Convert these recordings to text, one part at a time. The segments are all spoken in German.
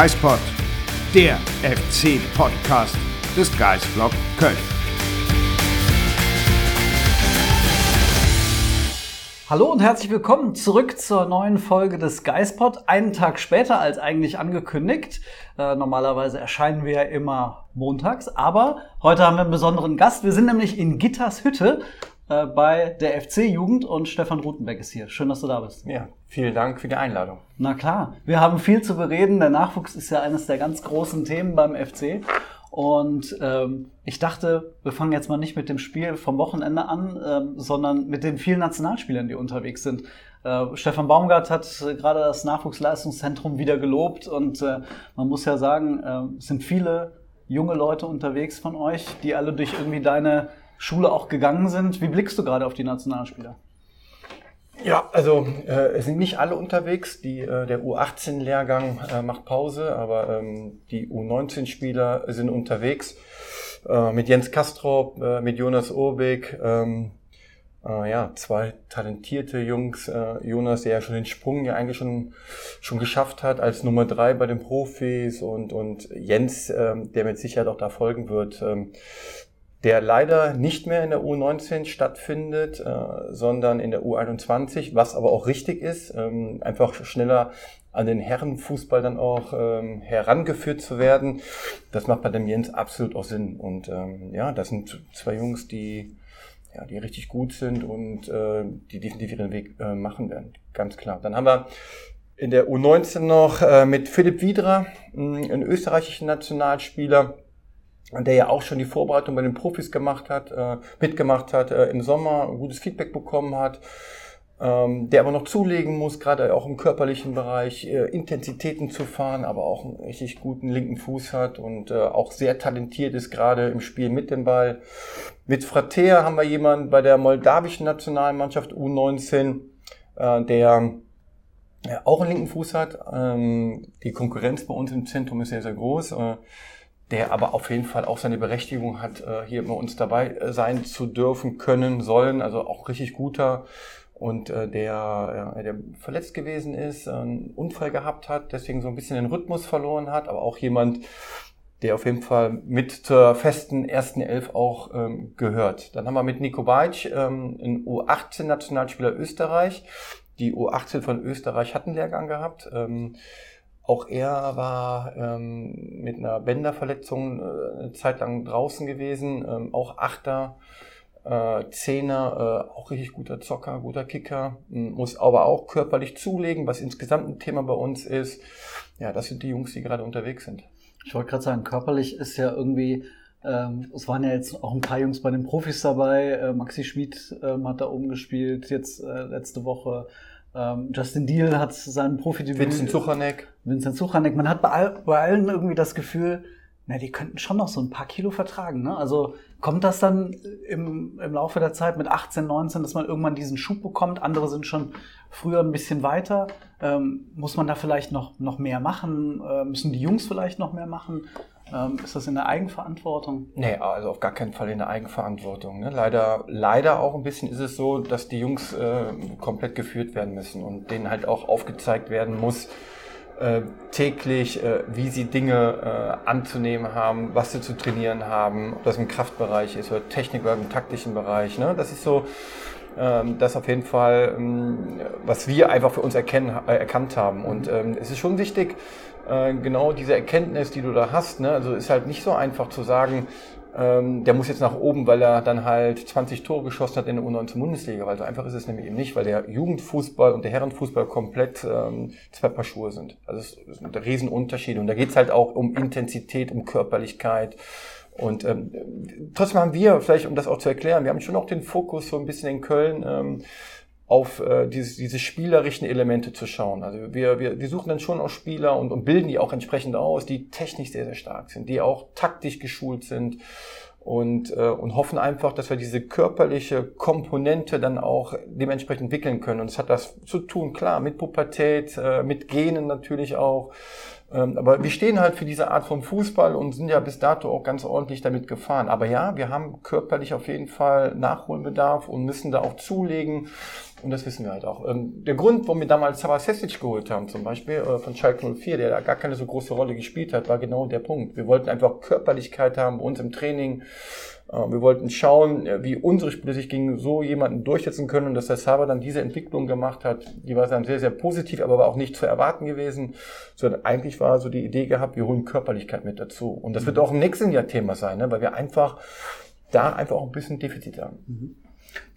Geispod, der FC-Podcast des Geisblog Köln. Hallo und herzlich willkommen zurück zur neuen Folge des Geispod. Einen Tag später als eigentlich angekündigt. Äh, normalerweise erscheinen wir ja immer montags, aber heute haben wir einen besonderen Gast. Wir sind nämlich in Gitters Hütte äh, bei der FC-Jugend und Stefan Rutenbeck ist hier. Schön, dass du da bist. Ja, vielen Dank für die Einladung. Na klar, wir haben viel zu bereden. Der Nachwuchs ist ja eines der ganz großen Themen beim FC. Und ähm, ich dachte, wir fangen jetzt mal nicht mit dem Spiel vom Wochenende an, ähm, sondern mit den vielen Nationalspielern, die unterwegs sind. Äh, Stefan Baumgart hat äh, gerade das Nachwuchsleistungszentrum wieder gelobt und äh, man muss ja sagen, äh, es sind viele junge Leute unterwegs von euch, die alle durch irgendwie deine Schule auch gegangen sind. Wie blickst du gerade auf die Nationalspieler? Ja, also äh, es sind nicht alle unterwegs. Die, äh, der U18-Lehrgang äh, macht Pause, aber ähm, die U19-Spieler sind unterwegs. Äh, mit Jens Kastrop, äh, mit Jonas Urbig. Ähm, äh, ja, zwei talentierte Jungs. Äh, Jonas, der ja schon den Sprung ja eigentlich schon, schon geschafft hat als Nummer drei bei den Profis und, und Jens, äh, der mit Sicherheit auch da folgen wird. Ähm, der leider nicht mehr in der U19 stattfindet, äh, sondern in der U21, was aber auch richtig ist, ähm, einfach schneller an den Herrenfußball dann auch ähm, herangeführt zu werden. Das macht bei dem Jens absolut auch Sinn. Und ähm, ja, das sind zwei Jungs, die ja, die richtig gut sind und äh, die definitiv ihren Weg äh, machen werden. Ganz klar. Dann haben wir in der U19 noch äh, mit Philipp Wiedra, einen österreichischen Nationalspieler, der ja auch schon die Vorbereitung bei den Profis gemacht hat, äh, mitgemacht hat, äh, im Sommer gutes Feedback bekommen hat, ähm, der aber noch zulegen muss, gerade auch im körperlichen Bereich, äh, Intensitäten zu fahren, aber auch einen richtig guten linken Fuß hat und äh, auch sehr talentiert ist, gerade im Spiel mit dem Ball. Mit Frater haben wir jemanden bei der moldawischen Nationalmannschaft U19, äh, der ja, auch einen linken Fuß hat. Ähm, die Konkurrenz bei uns im Zentrum ist sehr, sehr groß. Äh, der aber auf jeden Fall auch seine Berechtigung hat, äh, hier bei uns dabei äh, sein zu dürfen, können, sollen. Also auch richtig guter und äh, der, der verletzt gewesen ist, einen Unfall gehabt hat, deswegen so ein bisschen den Rhythmus verloren hat, aber auch jemand, der auf jeden Fall mit zur festen ersten Elf auch ähm, gehört. Dann haben wir mit Nico Beitsch ähm, einen U18-Nationalspieler Österreich. Die U18 von Österreich hat einen Lehrgang gehabt. Ähm, auch er war ähm, mit einer Bänderverletzung äh, eine Zeit lang draußen gewesen, ähm, auch Achter, äh, Zehner, äh, auch richtig guter Zocker, guter Kicker, muss aber auch körperlich zulegen, was insgesamt ein Thema bei uns ist. Ja, das sind die Jungs, die gerade unterwegs sind. Ich wollte gerade sagen, körperlich ist ja irgendwie, ähm, es waren ja jetzt auch ein paar Jungs bei den Profis dabei. Äh, Maxi Schmid ähm, hat da oben gespielt, jetzt äh, letzte Woche. Ähm, Justin Deal hat seinen Profidebüt. Vincent Suchanek. Vincent Suchanek. Man hat bei, all, bei allen irgendwie das Gefühl, na, die könnten schon noch so ein paar Kilo vertragen. Ne? Also kommt das dann im, im Laufe der Zeit mit 18, 19, dass man irgendwann diesen Schub bekommt? Andere sind schon früher ein bisschen weiter. Ähm, muss man da vielleicht noch, noch mehr machen? Äh, müssen die Jungs vielleicht noch mehr machen? Ähm, ist das in der Eigenverantwortung? Nee, also auf gar keinen Fall in der Eigenverantwortung. Ne? Leider, leider auch ein bisschen ist es so, dass die Jungs äh, komplett geführt werden müssen und denen halt auch aufgezeigt werden muss, äh, täglich, äh, wie sie Dinge äh, anzunehmen haben, was sie zu trainieren haben, ob das im Kraftbereich ist oder Technik oder im taktischen Bereich. Ne? Das ist so, ähm, das auf jeden Fall, ähm, was wir einfach für uns erkennen, äh, erkannt haben. Und ähm, es ist schon wichtig, äh, genau diese Erkenntnis, die du da hast, ne? also ist halt nicht so einfach zu sagen, ähm, der muss jetzt nach oben, weil er dann halt 20 Tore geschossen hat in der U19-Bundesliga, weil so einfach ist es nämlich eben nicht, weil der Jugendfußball und der Herrenfußball komplett ähm, zwei Paar Schuhe sind. Also es sind Riesenunterschiede und da geht's halt auch um Intensität, um Körperlichkeit, und ähm, trotzdem haben wir, vielleicht um das auch zu erklären, wir haben schon auch den Fokus so ein bisschen in Köln ähm, auf äh, diese, diese spielerischen Elemente zu schauen. Also wir, wir, wir suchen dann schon auch Spieler und, und bilden die auch entsprechend aus, die technisch sehr, sehr stark sind, die auch taktisch geschult sind und, äh, und hoffen einfach, dass wir diese körperliche Komponente dann auch dementsprechend entwickeln können. Und es hat das zu tun, klar, mit Pubertät, äh, mit Genen natürlich auch. Ähm, aber wir stehen halt für diese Art von Fußball und sind ja bis dato auch ganz ordentlich damit gefahren. Aber ja, wir haben körperlich auf jeden Fall Nachholbedarf und müssen da auch zulegen. Und das wissen wir halt auch. Ähm, der Grund, warum wir damals Sava Sesic geholt haben, zum Beispiel äh, von Schalke 04, der da gar keine so große Rolle gespielt hat, war genau der Punkt. Wir wollten einfach Körperlichkeit haben bei uns im Training. Äh, wir wollten schauen, äh, wie unsere Spieler sich gegen so jemanden durchsetzen können und dass der Sava dann diese Entwicklung gemacht hat, die war dann sehr, sehr positiv, aber war auch nicht zu erwarten gewesen, sondern eigentlich war so die Idee gehabt, wir holen Körperlichkeit mit dazu. Und das wird auch im nächsten Jahr Thema sein, ne? weil wir einfach da einfach auch ein bisschen Defizit haben. Mhm.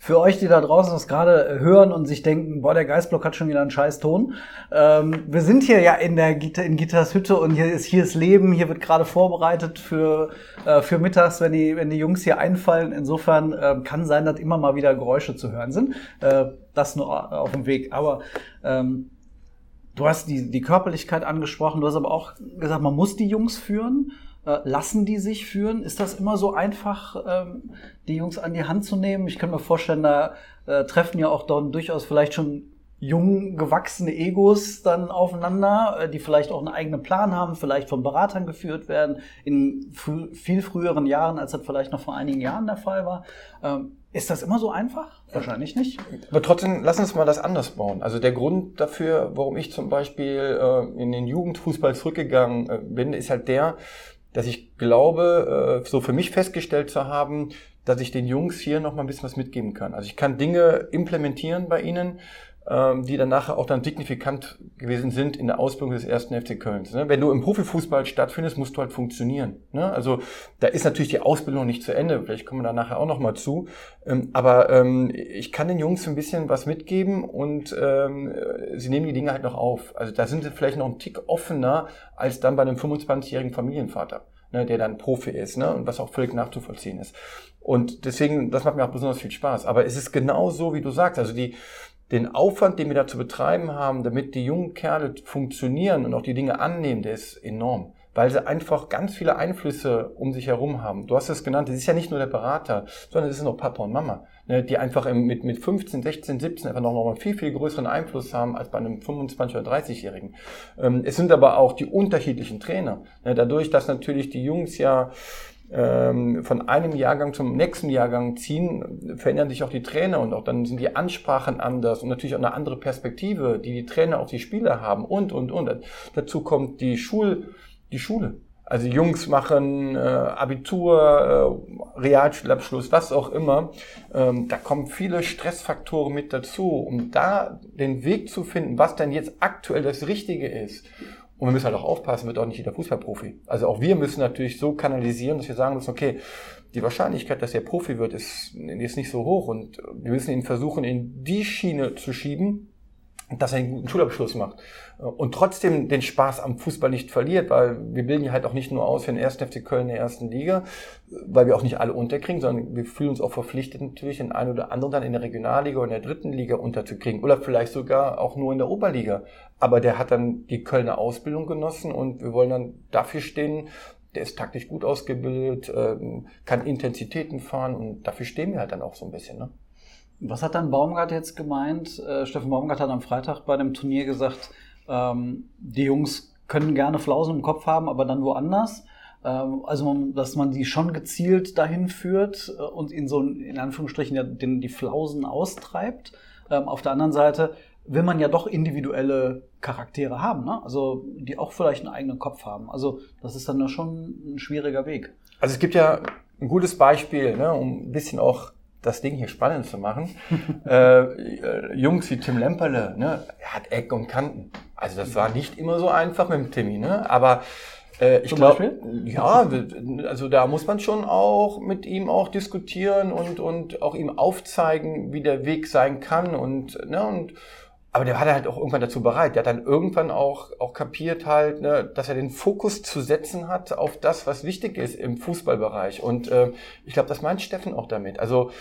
Für euch, die da draußen das gerade hören und sich denken, boah, der Geistblock hat schon wieder einen scheiß Ton. Ähm, wir sind hier ja in der Gitter, in Gitters Hütte und hier ist, hier ist Leben, hier wird gerade vorbereitet für, äh, für mittags, wenn die, wenn die Jungs hier einfallen. Insofern äh, kann sein, dass immer mal wieder Geräusche zu hören sind. Äh, das nur auf dem Weg. Aber ähm, du hast die, die Körperlichkeit angesprochen, du hast aber auch gesagt, man muss die Jungs führen. Äh, lassen die sich führen? Ist das immer so einfach, ähm, die Jungs an die Hand zu nehmen? Ich kann mir vorstellen, da äh, treffen ja auch dann durchaus vielleicht schon jung gewachsene Egos dann aufeinander, äh, die vielleicht auch einen eigenen Plan haben, vielleicht von Beratern geführt werden, in viel früheren Jahren, als das vielleicht noch vor einigen Jahren der Fall war. Ähm, ist das immer so einfach? Wahrscheinlich nicht. Aber trotzdem, lass uns mal das anders bauen. Also der Grund dafür, warum ich zum Beispiel äh, in den Jugendfußball zurückgegangen bin, ist halt der, dass ich glaube, äh, so für mich festgestellt zu haben, dass ich den Jungs hier noch mal ein bisschen was mitgeben kann. Also ich kann Dinge implementieren bei ihnen, die dann nachher auch dann signifikant gewesen sind in der Ausbildung des ersten FC Kölns. Ne? Wenn du im Profifußball stattfindest, musst du halt funktionieren. Ne? Also da ist natürlich die Ausbildung nicht zu Ende. Vielleicht kommen wir da nachher auch noch mal zu. Ähm, aber ähm, ich kann den Jungs ein bisschen was mitgeben und sie nehmen die Dinge halt noch auf. Also da sind sie vielleicht noch ein Tick offener als dann bei einem 25-jährigen Familienvater. Ne, der dann Profi ist und was auch völlig nachzuvollziehen ist. Und deswegen, das macht mir auch besonders viel Spaß. Aber es ist genau so, wie du sagst. Also die, den Aufwand, den wir da zu betreiben haben, damit die jungen Kerle funktionieren und auch die Dinge annehmen, der ist enorm. Weil sie einfach ganz viele Einflüsse um sich herum haben. Du hast es genannt, es ist ja nicht nur der Berater, sondern es ist auch Papa und Mama, ne, die einfach mit, mit 15, 16, 17 einfach noch mal viel, viel größeren Einfluss haben als bei einem 25 oder 30-Jährigen. Ähm, es sind aber auch die unterschiedlichen Trainer. Ne, dadurch, dass natürlich die Jungs ja ähm, von einem Jahrgang zum nächsten Jahrgang ziehen, verändern sich auch die Trainer und auch dann sind die Ansprachen anders und natürlich auch eine andere Perspektive, die die Trainer auf die Spieler haben und, und, und. Dazu kommt die Schul, die Schule. Also Jungs machen äh, Abitur, äh, Realschulabschluss, was auch immer. Ähm, da kommen viele Stressfaktoren mit dazu, um da den Weg zu finden, was denn jetzt aktuell das Richtige ist. Und wir müssen halt auch aufpassen, wird auch nicht jeder Fußballprofi. Also auch wir müssen natürlich so kanalisieren, dass wir sagen müssen, okay, die Wahrscheinlichkeit, dass er Profi wird, ist, ist nicht so hoch. Und wir müssen ihn versuchen, in die Schiene zu schieben, dass er einen guten Schulabschluss macht und trotzdem den Spaß am Fußball nicht verliert, weil wir bilden ja halt auch nicht nur aus für den ersten FC Köln in der ersten Liga, weil wir auch nicht alle unterkriegen, sondern wir fühlen uns auch verpflichtet natürlich den einen oder anderen dann in der Regionalliga oder in der dritten Liga unterzukriegen oder vielleicht sogar auch nur in der Oberliga. Aber der hat dann die Kölner Ausbildung genossen und wir wollen dann dafür stehen, der ist taktisch gut ausgebildet, ähm, kann Intensitäten fahren und dafür stehen wir halt dann auch so ein bisschen. Ne? Was hat dann Baumgart jetzt gemeint? Äh, Steffen Baumgart hat am Freitag bei dem Turnier gesagt, ähm, die Jungs können gerne Flausen im Kopf haben, aber dann woanders. Ähm, also, man, dass man die schon gezielt dahin führt äh, und in so, in Anführungsstrichen, ja, den, die Flausen austreibt. Ähm, auf der anderen Seite will man ja doch individuelle Charaktere haben, ne? also die auch vielleicht einen eigenen Kopf haben. Also das ist dann schon ein schwieriger Weg. Also es gibt ja ein gutes Beispiel, ne, um ein bisschen auch das Ding hier spannend zu machen. äh, äh, Jungs wie Tim Lemperle, ne, er hat Eck und Kanten. Also das war nicht immer so einfach mit dem Timmy, ne? Aber äh, ich glaube, ja, also da muss man schon auch mit ihm auch diskutieren und und auch ihm aufzeigen, wie der Weg sein kann und ne und aber der war halt auch irgendwann dazu bereit. Der hat dann irgendwann auch, auch kapiert halt, ne, dass er den Fokus zu setzen hat auf das, was wichtig ist im Fußballbereich. Und äh, ich glaube, das meint Steffen auch damit. Also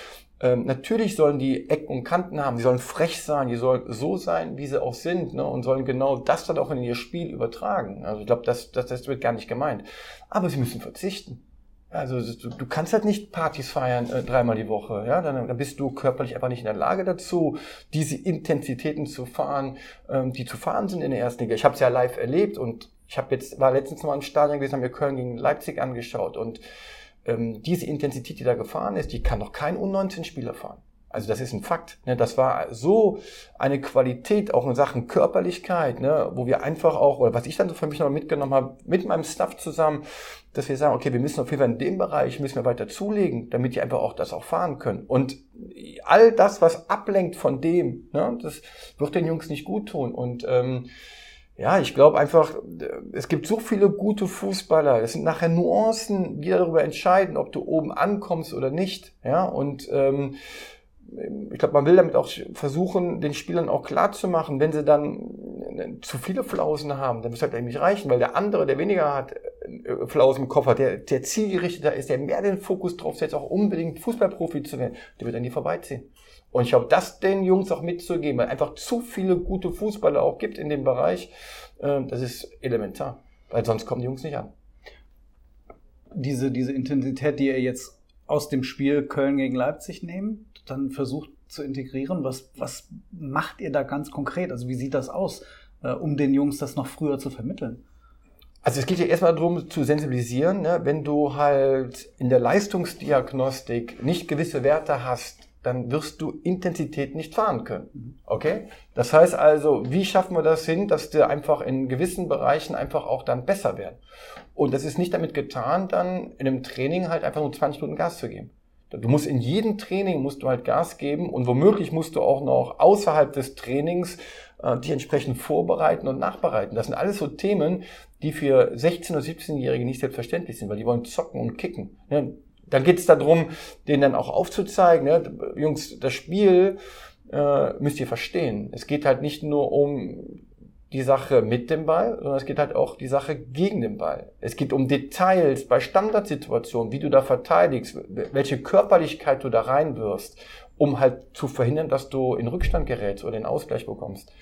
ähm, natürlich sollen die Ecken und Kanten haben, die sollen frech sein, die sollen so sein, wie sie auch sind, ne, und sollen genau das dann auch in ihr Spiel übertragen. Also ich glaube, das, das, das wird gar nicht gemeint. Aber sie müssen verzichten. Also du, du kannst halt nicht Partys feiern äh, dreimal die Woche, ja, dann, dann bist du körperlich einfach nicht in der Lage dazu, diese Intensitäten zu fahren, ähm, die zu fahren sind in der ersten Liga. Ich habe es ja live erlebt und ich habe jetzt war letztens mal im Stadion gewesen, haben wir Köln gegen Leipzig angeschaut und ähm, diese Intensität, die da gefahren ist, die kann doch kein U19-Spieler fahren. Also das ist ein Fakt. Ne? Das war so eine Qualität auch in Sachen Körperlichkeit, ne? wo wir einfach auch, oder was ich dann so für mich noch mitgenommen habe, mit meinem Staff zusammen, dass wir sagen, okay, wir müssen auf jeden Fall in dem Bereich, müssen wir weiter zulegen, damit die einfach auch das auch fahren können. Und all das, was ablenkt von dem, ne? das wird den Jungs nicht gut tun. Und ähm, ja, ich glaube einfach, es gibt so viele gute Fußballer. Es sind nachher Nuancen, die darüber entscheiden, ob du oben ankommst oder nicht. Ja, und ähm, ich glaube, man will damit auch versuchen, den Spielern auch klar zu machen, wenn sie dann äh, zu viele Flausen haben, dann muss halt eigentlich reichen, weil der andere, der weniger hat, äh, Flausen im hat, der, der zielgerichteter ist, der mehr den Fokus drauf setzt, auch unbedingt Fußballprofi zu werden, der wird an die vorbeiziehen. Und ich glaube, das den Jungs auch mitzugeben, weil einfach zu viele gute Fußballer auch gibt in dem Bereich, äh, das ist elementar, weil sonst kommen die Jungs nicht an. Diese, diese Intensität, die ihr jetzt aus dem Spiel Köln gegen Leipzig nehmt, dann versucht zu integrieren. Was, was macht ihr da ganz konkret? Also wie sieht das aus, äh, um den Jungs das noch früher zu vermitteln? Also es geht ja erstmal darum zu sensibilisieren, ne? wenn du halt in der Leistungsdiagnostik nicht gewisse Werte hast, dann wirst du Intensität nicht fahren können. Mhm. Okay? Das heißt also, wie schaffen wir das hin, dass wir einfach in gewissen Bereichen einfach auch dann besser werden? Und das ist nicht damit getan, dann in einem Training halt einfach nur 20 Minuten Gas zu geben. Du musst in jedem Training musst du halt Gas geben und womöglich musst du auch noch außerhalb des Trainings äh, dich entsprechend vorbereiten und nachbereiten. Das sind alles so Themen, die für 16- oder 17-Jährige nicht selbstverständlich sind, weil die wollen zocken und kicken. Ne? Dann geht es darum, denen dann auch aufzuzeigen, ne? Jungs, das Spiel äh, müsst ihr verstehen. Es geht halt nicht nur um die Sache mit dem Ball, sondern es geht halt auch die Sache gegen den Ball. Es geht um Details bei Standardsituationen, wie du da verteidigst, welche Körperlichkeit du da reinwirfst, um halt zu verhindern, dass du in Rückstand gerätst oder den Ausgleich bekommst.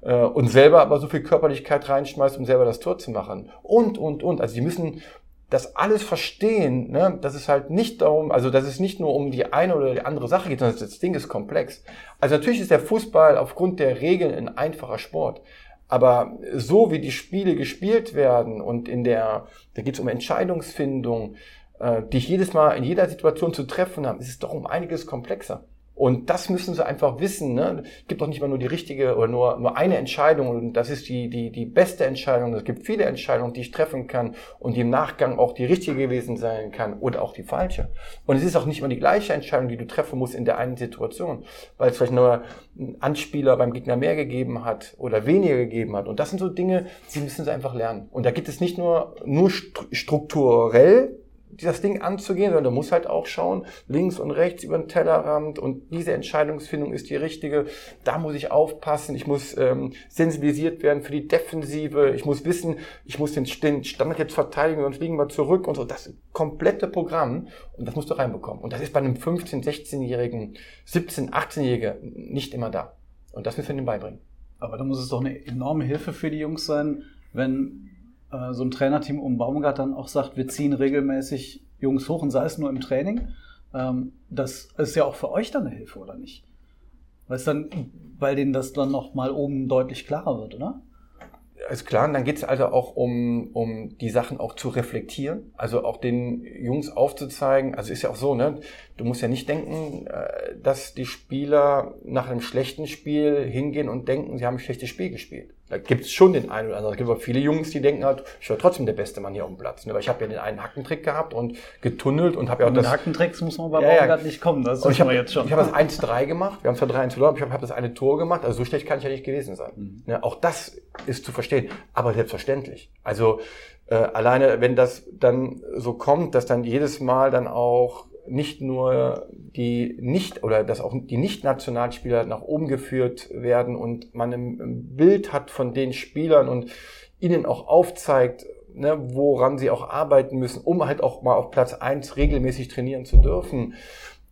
Äh, und selber aber so viel Körperlichkeit reinschmeißt, um selber das Tor zu machen. Und, und, und. Also die müssen das alles verstehen, ne, dass es halt nicht darum, also dass es nicht nur um die eine oder die andere Sache geht, sondern das Ding ist komplex. Also natürlich ist der Fußball aufgrund der Regeln ein einfacher Sport. Aber so wie die Spiele gespielt werden und in der, da geht es um Entscheidungsfindung, äh, die ich jedes Mal in jeder Situation zu treffen habe, ist es doch um einiges komplexer. Und das müssen sie einfach wissen. Ne? Es gibt doch nicht mal nur die richtige oder nur, nur eine Entscheidung und das ist die, die, die beste Entscheidung. Es gibt viele Entscheidungen, die ich treffen kann und die im Nachgang auch die richtige gewesen sein kann oder auch die falsche. Und es ist auch nicht immer die gleiche Entscheidung, die du treffen musst in der einen Situation, weil es vielleicht nur einen Anspieler beim Gegner mehr gegeben hat oder weniger gegeben hat. Und das sind so Dinge, die müssen sie einfach lernen. Und da gibt es nicht nur, nur strukturell das Ding anzugehen, sondern du musst halt auch schauen, links und rechts über den Tellerrand und diese Entscheidungsfindung ist die richtige. Da muss ich aufpassen, ich muss ähm, sensibilisiert werden für die Defensive, ich muss wissen, ich muss den, Standard jetzt verteidigen, sonst liegen wir zurück und so. Das komplette Programm und das musst du reinbekommen. Und das ist bei einem 15-, 16-Jährigen, 17-, 18-Jährigen nicht immer da. Und das müssen wir ihnen beibringen. Aber da muss es doch eine enorme Hilfe für die Jungs sein, wenn äh, so ein Trainerteam um Baumgart dann auch sagt, wir ziehen regelmäßig Jungs hoch und sei es nur im Training, ähm, das ist ja auch für euch dann eine Hilfe, oder nicht? Weil, dann, weil denen das dann noch mal oben deutlich klarer wird, oder? ist klar, und dann geht es also auch um, um die Sachen auch zu reflektieren, also auch den Jungs aufzuzeigen. Also ist ja auch so, ne? Du musst ja nicht denken, äh, dass die Spieler nach einem schlechten Spiel hingehen und denken, sie haben ein schlechtes Spiel gespielt. Da gibt es schon den einen oder anderen. Es gibt aber viele Jungs, die denken halt, ich war trotzdem der beste Mann hier auf dem Platz. Ne? Weil ich habe ja den einen Hackentrick gehabt und getunnelt und habe ja auch das... Hackentricks muss man bei ja, ja. nicht kommen, das ist wir jetzt schon. Ich habe das 1-3 gemacht, wir haben zwar 3-1 verloren, aber ich habe hab das eine Tor gemacht, also so schlecht kann ich ja nicht gewesen sein. Mhm. Ja, auch das ist zu verstehen, aber selbstverständlich. Also äh, alleine, wenn das dann so kommt, dass dann jedes Mal dann auch nicht nur die nicht oder dass auch die nicht-Nationalspieler nach oben geführt werden und man ein Bild hat von den Spielern und ihnen auch aufzeigt, ne, woran sie auch arbeiten müssen, um halt auch mal auf Platz eins regelmäßig trainieren zu dürfen,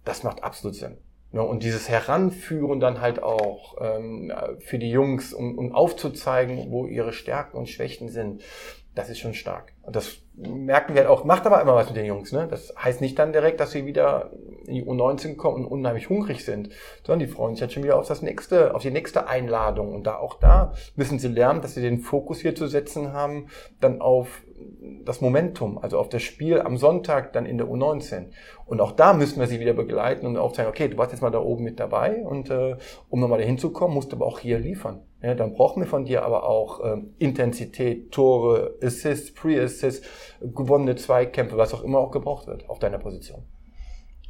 das macht absolut Sinn. Ne, und dieses Heranführen dann halt auch ähm, für die Jungs, um, um aufzuzeigen, wo ihre Stärken und Schwächen sind, das ist schon stark. Und das merken wir halt auch, macht aber immer was mit den Jungs. Ne? Das heißt nicht dann direkt, dass sie wieder in die U19 kommen und unheimlich hungrig sind, sondern die freuen sich jetzt schon wieder auf das nächste, auf die nächste Einladung. Und da auch da müssen sie lernen, dass sie den Fokus hier zu setzen haben, dann auf das Momentum, also auf das Spiel am Sonntag dann in der U19. Und auch da müssen wir sie wieder begleiten und aufzeigen, okay, du warst jetzt mal da oben mit dabei und äh, um nochmal dahin zu kommen, musst du aber auch hier liefern. Ja, dann brauchen wir von dir aber auch ähm, Intensität, Tore, Assists, Pre-Assists, gewonnene Zweikämpfe, was auch immer auch gebraucht wird auf deiner Position.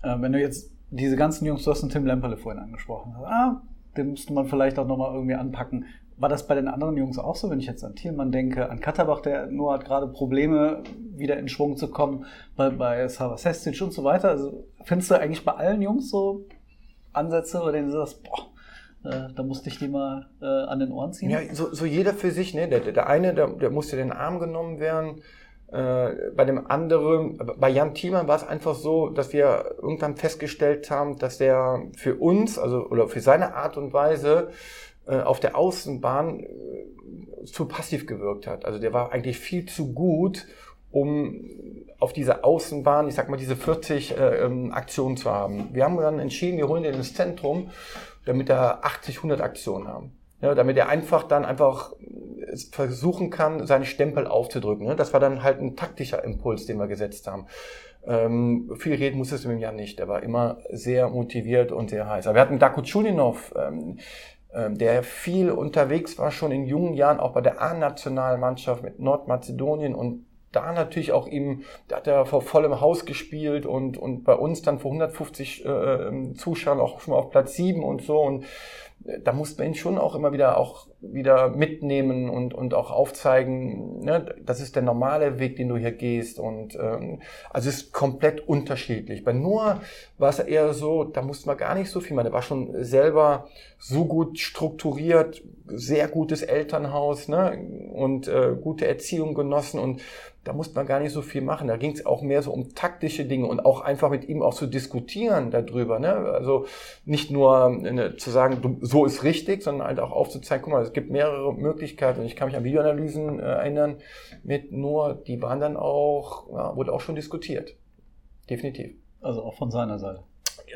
Äh, wenn du jetzt diese ganzen Jungs, du hast den Tim Lemperle vorhin angesprochen, ah, den müsste man vielleicht auch nochmal irgendwie anpacken. War das bei den anderen Jungs auch so, wenn ich jetzt an Thielmann denke, an Katterbach, der nur hat gerade Probleme, wieder in Schwung zu kommen, bei, bei Sava Sestic und so weiter. Also findest du eigentlich bei allen Jungs so Ansätze, oder denen du sagst, boah, äh, da musste ich die mal äh, an den Ohren ziehen? Ja, so, so jeder für sich, ne? Der, der eine, der, der musste den Arm genommen werden. Äh, bei dem anderen, bei Jan Thiemann war es einfach so, dass wir irgendwann festgestellt haben, dass der für uns, also oder für seine Art und Weise äh, auf der Außenbahn äh, zu passiv gewirkt hat. Also der war eigentlich viel zu gut, um auf dieser Außenbahn, ich sag mal, diese 40 äh, ähm, Aktionen zu haben. Wir haben dann entschieden, wir holen den ins Zentrum, damit er 80, 100 Aktionen haben. Ja, damit er einfach dann einfach versuchen kann, seine Stempel aufzudrücken. Ne? Das war dann halt ein taktischer Impuls, den wir gesetzt haben. Ähm, viel reden musste es mit ihm ja nicht. Er war immer sehr motiviert und sehr heiß. Aber wir hatten Daku Chulinov, ähm, ähm, der viel unterwegs war, schon in jungen Jahren, auch bei der A-Nationalmannschaft mit Nordmazedonien und da natürlich auch ihm, da hat er vor vollem Haus gespielt und, und bei uns dann vor 150 äh, ähm, Zuschauern auch schon mal auf Platz 7 und so und da muss man ihn schon auch immer wieder auch wieder mitnehmen und, und auch aufzeigen, ne, das ist der normale Weg, den du hier gehst. Und ähm, also es ist komplett unterschiedlich. Bei Noah war es eher so, da musste man gar nicht so viel machen. Er war schon selber so gut strukturiert, sehr gutes Elternhaus ne, und äh, gute Erziehung genossen und da musste man gar nicht so viel machen. Da ging es auch mehr so um taktische Dinge und auch einfach mit ihm auch zu diskutieren darüber. Ne? Also nicht nur ne, zu sagen, so ist richtig, sondern halt auch aufzuzeigen, guck mal, es gibt mehrere Möglichkeiten. Und ich kann mich an Videoanalysen äh, erinnern mit nur, die waren dann auch, ja, wurde auch schon diskutiert. Definitiv. Also auch von seiner Seite.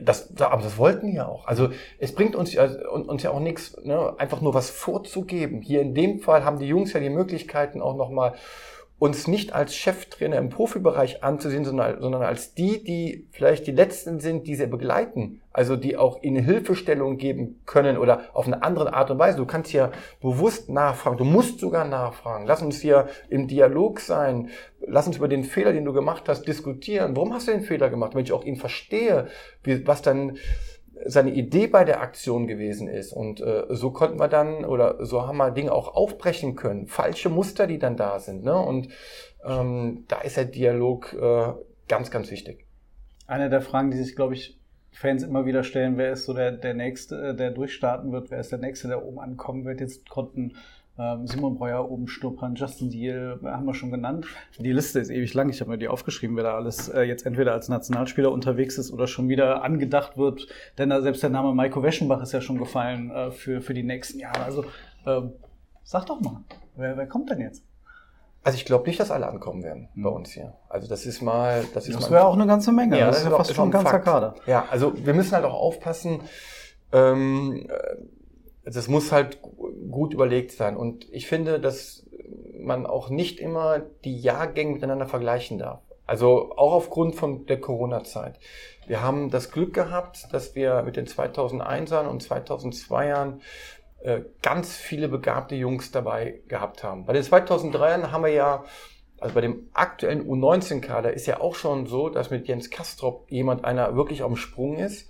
Das, aber das wollten ja auch. Also es bringt uns, also, uns ja auch nichts, ne, einfach nur was vorzugeben. Hier in dem Fall haben die Jungs ja die Möglichkeiten auch nochmal uns nicht als Cheftrainer im Profibereich anzusehen, sondern, als die, die vielleicht die Letzten sind, die sie begleiten. Also die auch ihnen Hilfestellung geben können oder auf eine andere Art und Weise. Du kannst ja bewusst nachfragen. Du musst sogar nachfragen. Lass uns hier im Dialog sein. Lass uns über den Fehler, den du gemacht hast, diskutieren. Warum hast du den Fehler gemacht? Wenn ich auch ihn verstehe, was dann seine Idee bei der Aktion gewesen ist. Und äh, so konnten wir dann oder so haben wir Dinge auch aufbrechen können. Falsche Muster, die dann da sind. Ne? Und ähm, da ist der Dialog äh, ganz, ganz wichtig. Eine der Fragen, die sich, glaube ich, Fans immer wieder stellen, wer ist so der, der Nächste, der durchstarten wird, wer ist der Nächste, der oben ankommen wird. Jetzt konnten Simon Breuer oben schnuppern, Justin Deal haben wir schon genannt. Die Liste ist ewig lang. Ich habe mir die aufgeschrieben, wer da alles äh, jetzt entweder als Nationalspieler unterwegs ist oder schon wieder angedacht wird. Denn da selbst der Name Maiko Weschenbach ist ja schon gefallen äh, für, für die nächsten Jahre. Also ähm, sag doch mal, wer, wer kommt denn jetzt? Also ich glaube nicht, dass alle ankommen werden bei hm. uns hier. Also das ist mal, das ist das wäre auch eine ganze Menge. Ja, das, das ist ja fast schon ein ganzer Fakt. Kader. Ja, also wir müssen halt auch aufpassen. Ähm, das muss halt gut überlegt sein. Und ich finde, dass man auch nicht immer die Jahrgänge miteinander vergleichen darf. Also auch aufgrund von der Corona-Zeit. Wir haben das Glück gehabt, dass wir mit den 2001ern und 2002ern äh, ganz viele begabte Jungs dabei gehabt haben. Bei den 2003ern haben wir ja, also bei dem aktuellen U19-Kader ist ja auch schon so, dass mit Jens Kastrop jemand einer wirklich auf dem Sprung ist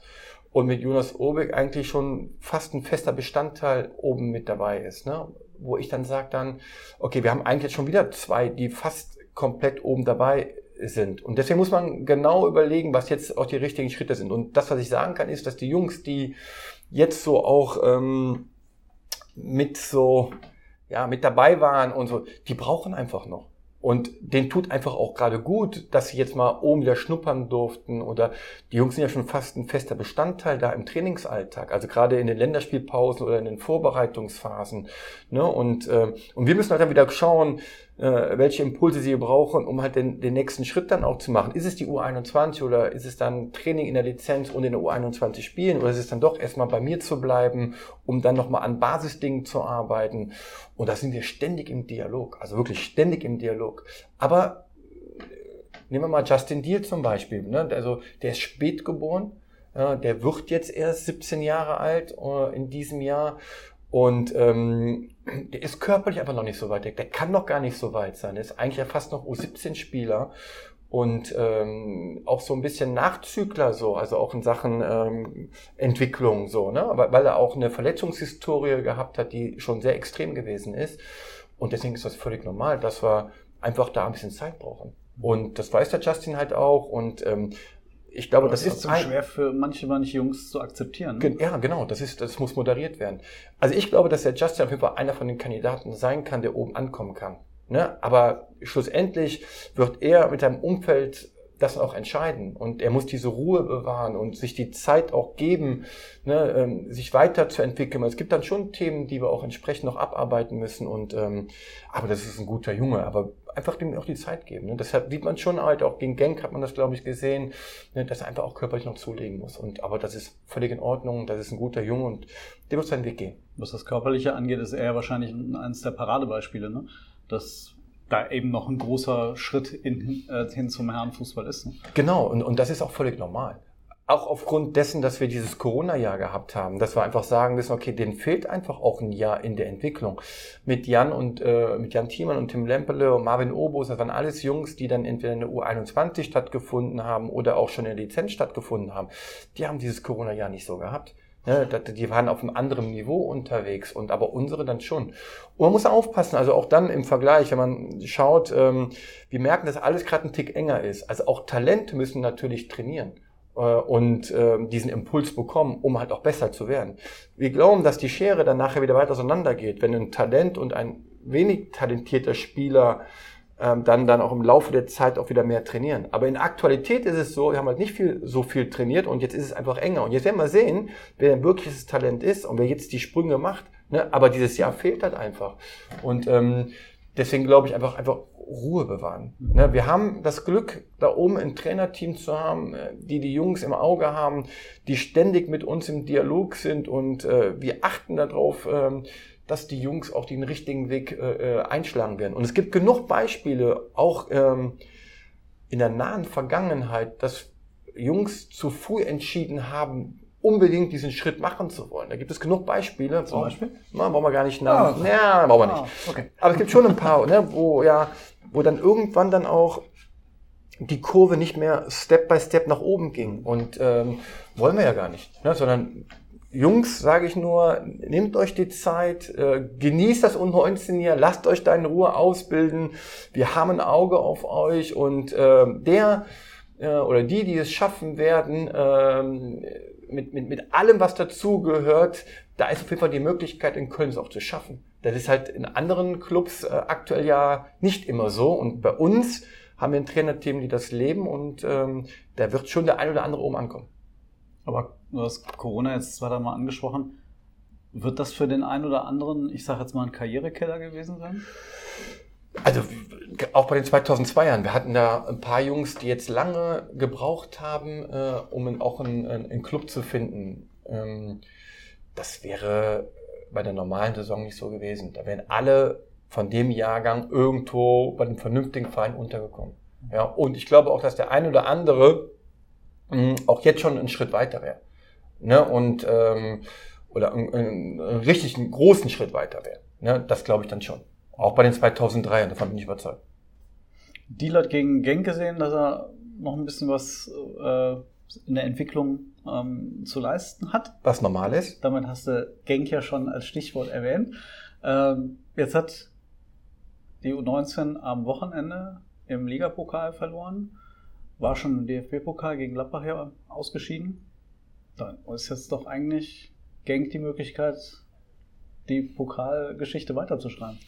und mit Jonas Obeck eigentlich schon fast ein fester Bestandteil oben mit dabei ist. Ne? Wo ich dann sage dann, okay, wir haben eigentlich schon wieder zwei, die fast komplett oben dabei sind. Und deswegen muss man genau überlegen, was jetzt auch die richtigen Schritte sind. Und das, was ich sagen kann, ist, dass die Jungs, die jetzt so auch ähm, mit so ja mit dabei waren und so, die brauchen einfach noch. Und den tut einfach auch gerade gut, dass sie jetzt mal oben wieder schnuppern durften. Oder die Jungs sind ja schon fast ein fester Bestandteil da im Trainingsalltag. Also gerade in den Länderspielpausen oder in den Vorbereitungsphasen. Ne? Und, äh, und wir müssen halt dann wieder schauen, äh, welche Impulse sie brauchen, um halt den, den nächsten Schritt dann auch zu machen. Ist es die U21 oder ist es dann Training in der Lizenz und in der U21 spielen oder ist es dann doch erstmal bei mir zu bleiben um dann nochmal an Basisdingen zu arbeiten. Und da sind wir ständig im Dialog, also wirklich ständig im Dialog. Aber äh, nehmen wir mal Justin Deal zum Beispiel. Ne? Also der ist spät geboren, ja, der wird jetzt erst 17 Jahre alt äh, in diesem Jahr. Und ähm, der ist körperlich aber noch nicht so weit. Der, der kann noch gar nicht so weit sein. Der ist eigentlich ja fast noch U17-Spieler und ähm, auch so ein bisschen Nachzügler so, also auch in Sachen ähm, Entwicklung so, ne? Aber weil er auch eine Verletzungshistorie gehabt hat, die schon sehr extrem gewesen ist. Und deswegen ist das völlig normal, dass wir einfach da ein bisschen Zeit brauchen. Und das weiß der Justin halt auch. Und ähm, ich glaube, das, das ist so schwer für manche manche Jungs zu akzeptieren. Ne? Ja, genau. Das ist, das muss moderiert werden. Also ich glaube, dass der Justin auf jeden Fall einer von den Kandidaten sein kann, der oben ankommen kann. Ne? Aber schlussendlich wird er mit seinem Umfeld das auch entscheiden. Und er muss diese Ruhe bewahren und sich die Zeit auch geben, ne, ähm, sich weiterzuentwickeln. Es gibt dann schon Themen, die wir auch entsprechend noch abarbeiten müssen. Und ähm, aber das ist ein guter Junge. Aber einfach dem auch die Zeit geben. Ne? Deshalb sieht man schon halt auch gegen Genk hat man das glaube ich gesehen, ne, dass er einfach auch körperlich noch zulegen muss. Und aber das ist völlig in Ordnung. Das ist ein guter Junge und der wird seinen Weg gehen. Was das körperliche angeht, ist er wahrscheinlich eines der Paradebeispiele. Ne? dass da eben noch ein großer Schritt in, äh, hin zum Herrenfußball ist. Ne? Genau, und, und das ist auch völlig normal. Auch aufgrund dessen, dass wir dieses Corona-Jahr gehabt haben, dass wir einfach sagen müssen, okay, denen fehlt einfach auch ein Jahr in der Entwicklung. Mit Jan und äh, mit Jan Thiemann und Tim Lempele und Marvin Obos, das waren alles Jungs, die dann entweder in der U21 stattgefunden haben oder auch schon in der Lizenz stattgefunden haben. Die haben dieses Corona-Jahr nicht so gehabt. Ne, die waren auf einem anderen Niveau unterwegs und aber unsere dann schon. Und man muss aufpassen, also auch dann im Vergleich, wenn man schaut, ähm, wir merken, dass alles gerade ein Tick enger ist. Also auch Talente müssen natürlich trainieren und äh, diesen Impuls bekommen, um halt auch besser zu werden. Wir glauben, dass die Schere dann nachher wieder weiter auseinandergeht, wenn ein Talent und ein wenig talentierter Spieler ähm, dann, dann auch im Laufe der Zeit auch wieder mehr trainieren. Aber in Aktualität ist es so, wir haben halt nicht viel, so viel trainiert und jetzt ist es einfach enger. Und jetzt werden wir sehen, wer ein wirkliches Talent ist und wer jetzt die Sprünge macht. Ne? Aber dieses Jahr fehlt halt einfach. Und ähm, deswegen glaube ich einfach, einfach Ruhe bewahren. Ne? Wir haben das Glück, da oben ein Trainerteam zu haben, äh, die die Jungs im Auge haben, die ständig mit uns im Dialog sind und äh, wir achten darauf, ähm, dass die Jungs auch den richtigen Weg äh, äh, einschlagen werden. Und es gibt genug Beispiele, auch ähm, in der nahen Vergangenheit, dass Jungs zu früh entschieden haben, unbedingt diesen Schritt machen zu wollen. Da gibt es genug Beispiele. Zum Beispiel? Na, brauchen wir gar nicht. Ah, ja, brauchen wir nicht. Ah, okay. Aber es gibt schon ein paar, ne, wo ja, wo dann irgendwann dann auch die Kurve nicht mehr Step by Step nach oben ging. Und ähm, wollen wir ja gar nicht. Ne, sondern Jungs, sage ich nur, nehmt euch die Zeit, äh, genießt das U19 hier, lasst euch da in Ruhe ausbilden. Wir haben ein Auge auf euch und äh, der äh, oder die, die es schaffen werden, äh, mit, mit, mit allem, was dazugehört, da ist auf jeden Fall die Möglichkeit, in Köln es auch zu schaffen. Das ist halt in anderen Clubs äh, aktuell ja nicht immer so. Und bei uns haben wir ein Trainerteam, die das leben und ähm, da wird schon der ein oder andere oben ankommen. Aber du hast Corona jetzt zweimal angesprochen. Wird das für den einen oder anderen, ich sage jetzt mal, ein Karrierekeller gewesen sein? Also auch bei den 2002ern. Wir hatten da ein paar Jungs, die jetzt lange gebraucht haben, äh, um auch einen, einen, Club zu finden. Ähm, das wäre bei der normalen Saison nicht so gewesen. Da wären alle von dem Jahrgang irgendwo bei einem vernünftigen Verein untergekommen. Ja, und ich glaube auch, dass der eine oder andere mh, auch jetzt schon einen Schritt weiter wäre. Ne? Und ähm, oder einen, einen, einen richtig großen Schritt weiter wäre. Ne? Das glaube ich dann schon. Auch bei den 2003, davon bin ich überzeugt. Deal hat gegen Genk gesehen, dass er noch ein bisschen was äh, in der Entwicklung ähm, zu leisten hat. Was normal ist. Damit hast du Genk ja schon als Stichwort erwähnt. Ähm, jetzt hat die U19 am Wochenende im Ligapokal verloren war schon im DFB-Pokal gegen Gladbach ja ausgeschieden. Dann ist jetzt doch eigentlich Genk die Möglichkeit, die Pokalgeschichte weiterzuschreiben.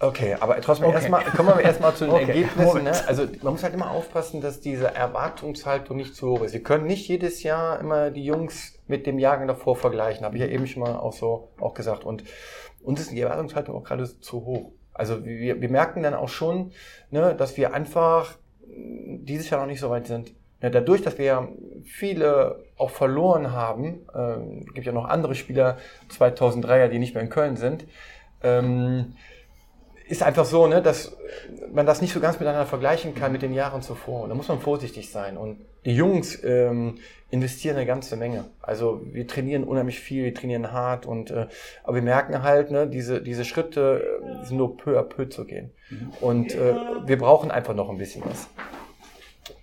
Okay, aber trotzdem okay. erstmal kommen wir erstmal zu den okay. Ergebnissen. Ne? Also man muss halt immer aufpassen, dass diese Erwartungshaltung nicht zu hoch ist. Wir können nicht jedes Jahr immer die Jungs mit dem Jahrgang davor vergleichen. Habe ich ja eben schon mal auch so auch gesagt. Und uns ist die Erwartungshaltung auch gerade zu hoch. Also wir, wir merken dann auch schon, ne, dass wir einfach dieses Jahr noch nicht so weit sind. Ja, dadurch, dass wir ja viele auch verloren haben, äh, gibt ja noch andere Spieler, 2003er, die nicht mehr in Köln sind, ähm, ist einfach so, ne, dass man das nicht so ganz miteinander vergleichen kann mit den Jahren zuvor. Und da muss man vorsichtig sein. Und die Jungs ähm, investieren eine ganze Menge. Also wir trainieren unheimlich viel, wir trainieren hart und äh, aber wir merken halt, ne, diese, diese Schritte äh, sind nur peu à peu zu gehen. Und äh, wir brauchen einfach noch ein bisschen was.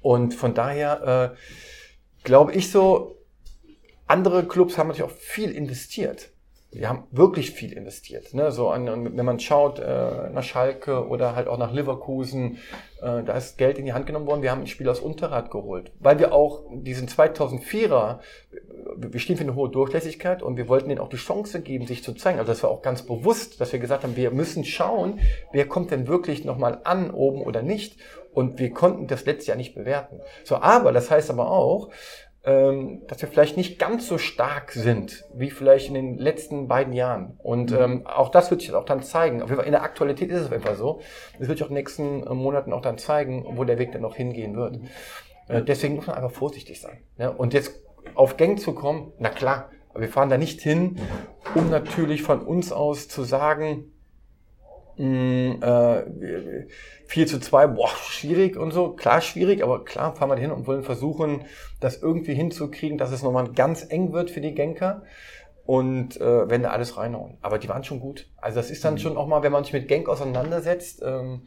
Und von daher äh, glaube ich so, andere Clubs haben natürlich auch viel investiert wir haben wirklich viel investiert. Ne? So an, wenn man schaut äh, nach Schalke oder halt auch nach Leverkusen, äh, da ist Geld in die Hand genommen worden. Wir haben ein Spiel aus Unterrad geholt, weil wir auch diesen 2004er, wir stehen für eine hohe Durchlässigkeit und wir wollten denen auch die Chance geben, sich zu zeigen. Also das war auch ganz bewusst, dass wir gesagt haben, wir müssen schauen, wer kommt denn wirklich nochmal an oben oder nicht. Und wir konnten das letztes Jahr nicht bewerten. So, aber das heißt aber auch, ähm, dass wir vielleicht nicht ganz so stark sind, wie vielleicht in den letzten beiden Jahren. Und mhm. ähm, auch das wird sich auch dann zeigen. In der Aktualität ist es einfach so. Es wird sich auch in den nächsten äh, Monaten auch dann zeigen, wo der Weg dann noch hingehen wird. Mhm. Äh, deswegen muss man einfach vorsichtig sein. Ne? Und jetzt auf Gang zu kommen, na klar, aber wir fahren da nicht hin, um natürlich von uns aus zu sagen, mh, äh, 4 zu 2, boah, schwierig und so. Klar, schwierig, aber klar fahren wir hin und wollen versuchen, das irgendwie hinzukriegen, dass es nochmal ganz eng wird für die Genker und äh, wenn da alles reinhauen. Aber die waren schon gut. Also das ist dann mhm. schon auch mal, wenn man sich mit Genk auseinandersetzt, ähm,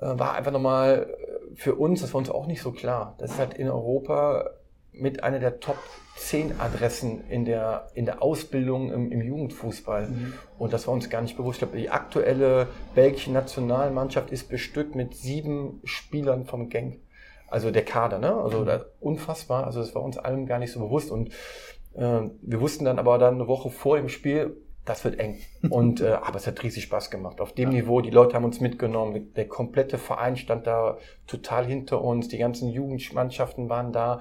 äh, war einfach nochmal für uns, das war uns auch nicht so klar. Das ist halt in Europa mit einer der Top 10 Adressen in der, in der Ausbildung im, im Jugendfußball. Mhm. Und das war uns gar nicht bewusst. Ich glaube, die aktuelle belgische Nationalmannschaft ist bestückt mit sieben Spielern vom Gang. Also der Kader, ne? Also mhm. unfassbar. Also das war uns allen gar nicht so bewusst. Und äh, wir wussten dann aber dann eine Woche vor dem Spiel, das wird eng. Und äh, aber es hat riesig Spaß gemacht. Auf dem ja. Niveau, die Leute haben uns mitgenommen. Der komplette Verein stand da total hinter uns. Die ganzen Jugendmannschaften waren da.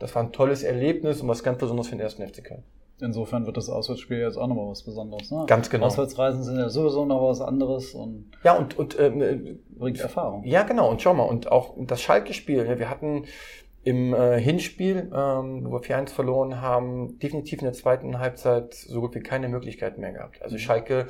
Das war ein tolles Erlebnis und was ganz Besonderes für den ersten FC Köln. Insofern wird das Auswärtsspiel jetzt auch nochmal was Besonderes. Ne? Ganz genau. Auswärtsreisen sind ja sowieso noch was anderes und ja und und ähm, äh, bringt Erfahrung. Ja genau und schau mal und auch das Schalke-Spiel. Ja, wir hatten im äh, Hinspiel, ähm, wo wir 4-1 verloren haben, definitiv in der zweiten Halbzeit so gut wie keine Möglichkeiten mehr gehabt. Also mhm. Schalke,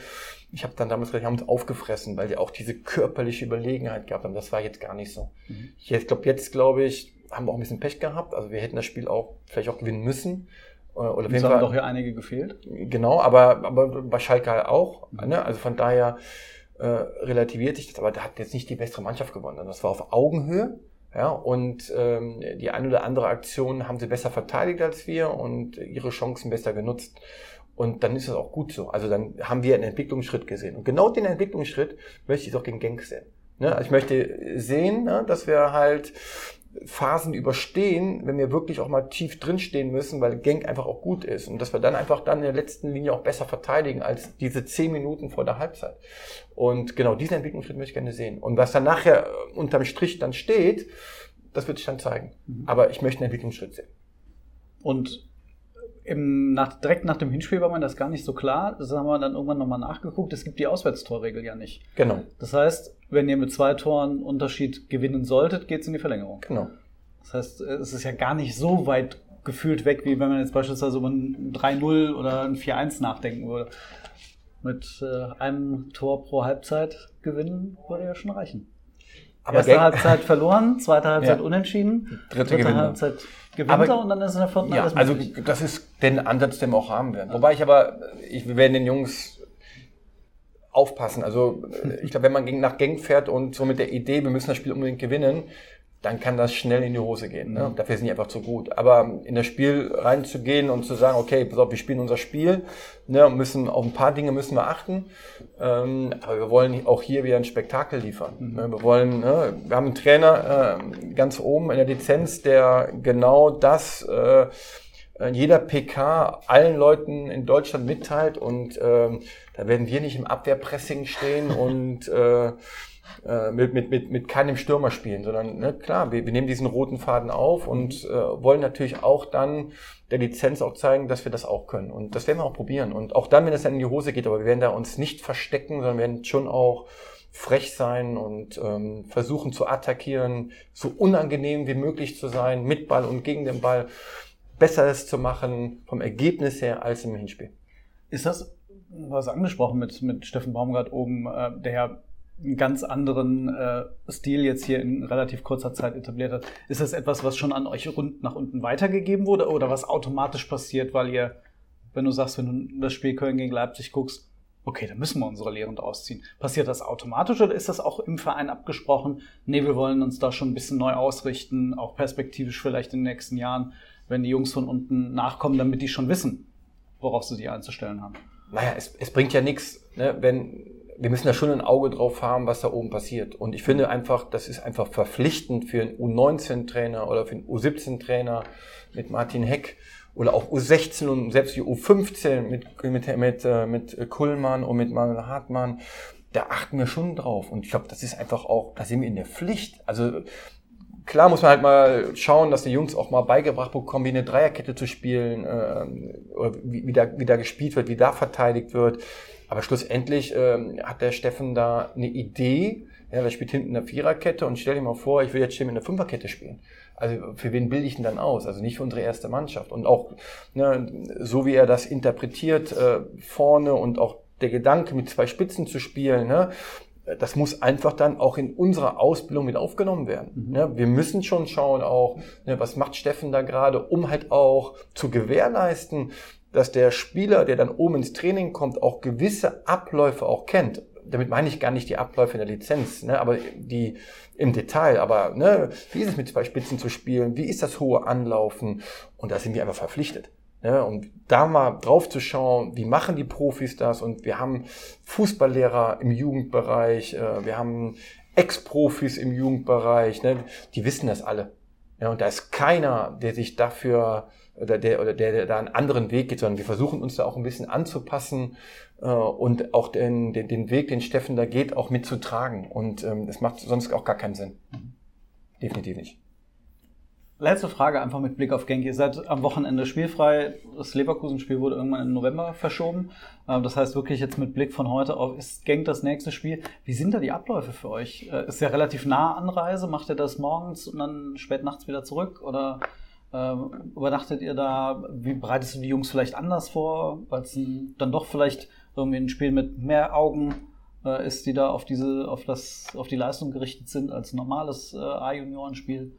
ich habe dann damals gesagt, haben uns aufgefressen, weil die auch diese körperliche Überlegenheit gehabt haben. Das war jetzt gar nicht so. Mhm. Ich glaube, jetzt glaube ich, haben wir auch ein bisschen Pech gehabt. Also wir hätten das Spiel auch vielleicht auch gewinnen müssen. Äh, oder auf jeden haben doch hier einige gefehlt. Genau, aber, aber bei Schalke halt auch. Mhm. Ne? Also von daher äh, relativiert sich das. Aber da hat jetzt nicht die bessere Mannschaft gewonnen. Das war auf Augenhöhe. Ja, und ähm, die eine oder andere Aktion haben sie besser verteidigt als wir und ihre Chancen besser genutzt. Und dann ist das auch gut so. Also dann haben wir einen Entwicklungsschritt gesehen. Und genau den Entwicklungsschritt möchte ich auch gegen Genk sehen. Ne? Also ich möchte sehen, ne, dass wir halt Phasen überstehen, wenn wir wirklich auch mal tief drinstehen müssen, weil Genk einfach auch gut ist und dass wir dann einfach dann in der letzten Linie auch besser verteidigen als diese zehn Minuten vor der Halbzeit. Und genau diesen Entwicklungsschritt möchte ich gerne sehen. Und was dann nachher unterm Strich dann steht, das wird sich dann zeigen. Mhm. Aber ich möchte einen Entwicklungsschritt sehen. Und im, nach, direkt nach dem Hinspiel war mir das gar nicht so klar. Das haben wir dann irgendwann nochmal nachgeguckt. Es gibt die Auswärtstorregel ja nicht. Genau. Das heißt, wenn ihr mit zwei Toren Unterschied gewinnen solltet, geht es in die Verlängerung. Genau. Das heißt, es ist ja gar nicht so weit gefühlt weg, wie wenn man jetzt beispielsweise über ein 3-0 oder ein 4-1 nachdenken würde. Mit äh, einem Tor pro Halbzeit gewinnen würde ja schon reichen. Aber Erste Halbzeit verloren, zweite Halbzeit ja. unentschieden, dritte, dritte Halbzeit gewinnt aber, und dann ist in der vierten ja, alles Also das ist den Ansatz, den wir auch haben werden. Ja. Wobei ich aber, ich, wir werden den Jungs aufpassen. Also ich glaube, wenn man nach Genk fährt und so mit der Idee, wir müssen das Spiel unbedingt gewinnen, dann kann das schnell in die Hose gehen. Ne? Mhm. Dafür sind die einfach zu gut. Aber in das Spiel reinzugehen und zu sagen, okay, pass auf, wir spielen unser Spiel, ne, müssen auf ein paar Dinge müssen wir achten. Ähm, aber wir wollen auch hier wieder ein Spektakel liefern. Mhm. Ne? Wir wollen, ne, wir haben einen Trainer äh, ganz oben in der Lizenz, der genau das äh, jeder PK allen Leuten in Deutschland mitteilt und ähm, da werden wir nicht im Abwehrpressing stehen und äh, äh, mit, mit, mit, mit keinem Stürmer spielen, sondern ne, klar, wir, wir nehmen diesen roten Faden auf und äh, wollen natürlich auch dann der Lizenz auch zeigen, dass wir das auch können. Und das werden wir auch probieren. Und auch dann, wenn es dann in die Hose geht, aber wir werden da uns nicht verstecken, sondern werden schon auch frech sein und ähm, versuchen zu attackieren, so unangenehm wie möglich zu sein, mit Ball und gegen den Ball, Besseres zu machen vom Ergebnis her als im Hinspiel. Ist das, was angesprochen mit, mit Steffen Baumgart oben, äh, der einen ganz anderen äh, Stil jetzt hier in relativ kurzer Zeit etabliert hat. Ist das etwas, was schon an euch rund nach unten weitergegeben wurde oder was automatisch passiert, weil ihr, wenn du sagst, wenn du das Spiel Köln gegen Leipzig guckst, okay, dann müssen wir unsere Lehren daraus ziehen. Passiert das automatisch oder ist das auch im Verein abgesprochen? Nee, wir wollen uns da schon ein bisschen neu ausrichten, auch perspektivisch vielleicht in den nächsten Jahren, wenn die Jungs von unten nachkommen, damit die schon wissen, worauf sie sich einzustellen haben. Naja, es, es bringt ja nichts, ne, wenn wir müssen da schon ein Auge drauf haben, was da oben passiert. Und ich finde einfach, das ist einfach verpflichtend für einen U19-Trainer oder für einen U17-Trainer mit Martin Heck oder auch U16 und selbst die U15 mit, mit, mit, äh, mit Kullmann und mit Manuel Hartmann, da achten wir schon drauf. Und ich glaube, das ist einfach auch, da sind wir in der Pflicht. Also klar muss man halt mal schauen, dass die Jungs auch mal beigebracht bekommen, wie eine Dreierkette zu spielen, äh, oder wie, wie, da, wie da gespielt wird, wie da verteidigt wird. Aber schlussendlich äh, hat der Steffen da eine Idee, ja, der spielt hinten eine Viererkette und stell dir mal vor, ich will jetzt hier mit einer Fünferkette spielen. Also für wen bilde ich ihn dann aus? Also nicht für unsere erste Mannschaft. Und auch ne, so wie er das interpretiert äh, vorne und auch der Gedanke mit zwei Spitzen zu spielen, ne, das muss einfach dann auch in unserer Ausbildung mit aufgenommen werden. Mhm. Ne, wir müssen schon schauen auch, ne, was macht Steffen da gerade, um halt auch zu gewährleisten, dass der Spieler, der dann oben ins Training kommt, auch gewisse Abläufe auch kennt damit meine ich gar nicht die Abläufe in der Lizenz, ne, aber die im Detail, aber ne, wie ist es mit zwei Spitzen zu spielen, wie ist das hohe Anlaufen und da sind wir einfach verpflichtet. Ne, und da mal drauf zu schauen, wie machen die Profis das und wir haben Fußballlehrer im Jugendbereich, äh, wir haben Ex-Profis im Jugendbereich, ne, die wissen das alle. Ja, und da ist keiner, der sich dafür oder der, oder der, der da einen anderen Weg geht, sondern wir versuchen uns da auch ein bisschen anzupassen äh, und auch den, den, den Weg, den Steffen da geht, auch mitzutragen. Und ähm, das macht sonst auch gar keinen Sinn. Definitiv nicht. Letzte Frage einfach mit Blick auf Genk. Ihr seid am Wochenende spielfrei. Das Leverkusen-Spiel wurde irgendwann im November verschoben. Ähm, das heißt wirklich jetzt mit Blick von heute auf, ist Genk das nächste Spiel? Wie sind da die Abläufe für euch? Äh, ist ja relativ nah Anreise. Macht ihr das morgens und dann spät nachts wieder zurück? Oder ähm, übernachtet ihr da? Wie bereitest du die Jungs vielleicht anders vor? Weil es dann doch vielleicht irgendwie ein Spiel mit mehr Augen äh, ist, die da auf diese, auf das, auf die Leistung gerichtet sind als normales äh, A-Juniorenspiel?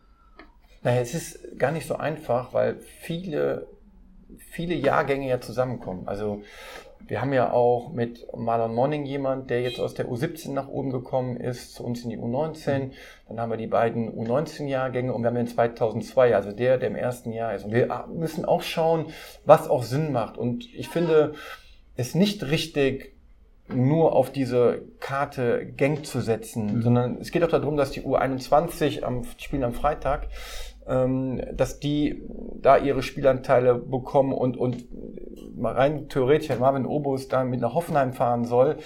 Naja, es ist gar nicht so einfach, weil viele, viele Jahrgänge ja zusammenkommen. Also wir haben ja auch mit Marlon Morning jemand, der jetzt aus der U17 nach oben gekommen ist, zu uns in die U19. Dann haben wir die beiden U19-Jahrgänge und wir haben den 2002, also der, der im ersten Jahr ist. Und wir müssen auch schauen, was auch Sinn macht. Und ich finde es nicht richtig, nur auf diese Karte Gang zu setzen, mhm. sondern es geht auch darum, dass die U21 am spielen am Freitag dass die da ihre Spielanteile bekommen und, und mal rein theoretisch, wenn Marvin Obus da mit nach Hoffenheim fahren soll,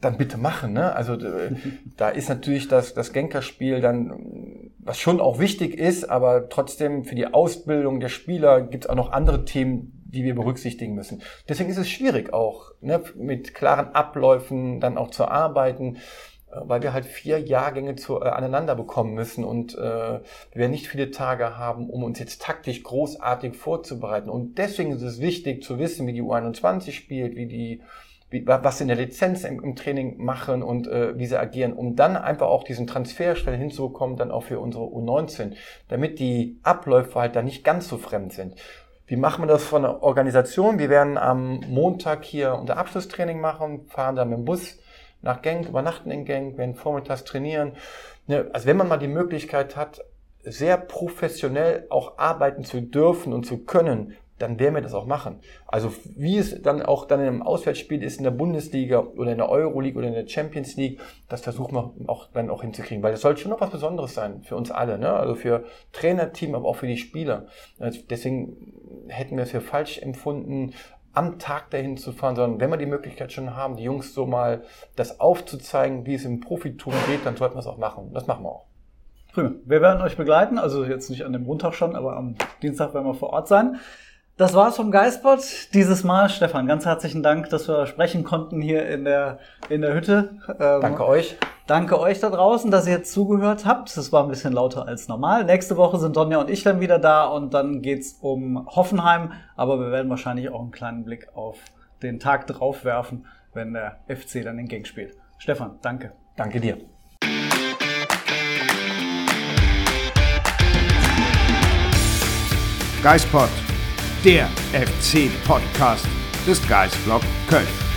dann bitte machen. Ne? Also da ist natürlich das, das Genkerspiel dann, was schon auch wichtig ist, aber trotzdem für die Ausbildung der Spieler gibt es auch noch andere Themen, die wir berücksichtigen müssen. Deswegen ist es schwierig auch, ne, mit klaren Abläufen dann auch zu arbeiten. Äh, weil wir halt vier Jahrgänge zu, äh, aneinander bekommen müssen und äh, wir nicht viele Tage haben, um uns jetzt taktisch großartig vorzubereiten. Und deswegen ist es wichtig zu wissen, wie die U21 spielt, wie die wie, was sie in der Lizenz im, im Training machen und äh, wie sie agieren, um dann einfach auch diesen Transfer schnell hinzubekommen, dann auch für unsere U19, damit die Abläufe halt da nicht ganz so fremd sind. Wie machen wir das von der Organisation? Wir werden am Montag hier unser Abschlusstraining machen, fahren dann mit dem Bus nach Genk, übernachten in Genk, werden vormittags trainieren. Ne, also wenn man mal die Möglichkeit hat, sehr professionell auch arbeiten zu dürfen und zu können, dann werden wir das auch machen. Also wie es dann auch dann in einem Auswärtsspiel ist in der Bundesliga oder in der Euroleague oder in der Champions League, das versuchen wir auch dann auch hinzukriegen, weil das soll schon noch was Besonderes sein für uns alle, ne? also für Trainerteam, aber auch für die Spieler. Also deswegen hätten wir es für falsch empfunden, am Tag dahin zu fahren, sondern wenn wir die Möglichkeit schon haben, die Jungs so mal das aufzuzeigen, wie es im Profitum geht, dann sollten wir es auch machen. Das machen wir auch. Prima. Wir werden euch begleiten, also jetzt nicht an dem Montag schon, aber am Dienstag werden wir vor Ort sein. Das war's vom Geistbot. Dieses Mal, Stefan, ganz herzlichen Dank, dass wir sprechen konnten hier in der, in der Hütte. Ähm, danke euch. Danke euch da draußen, dass ihr jetzt zugehört habt. Es war ein bisschen lauter als normal. Nächste Woche sind Donja und ich dann wieder da und dann geht's um Hoffenheim. Aber wir werden wahrscheinlich auch einen kleinen Blick auf den Tag drauf werfen, wenn der FC dann den Gang spielt. Stefan, danke. Danke dir. Geispod, der FC-Podcast des Geisblog Köln.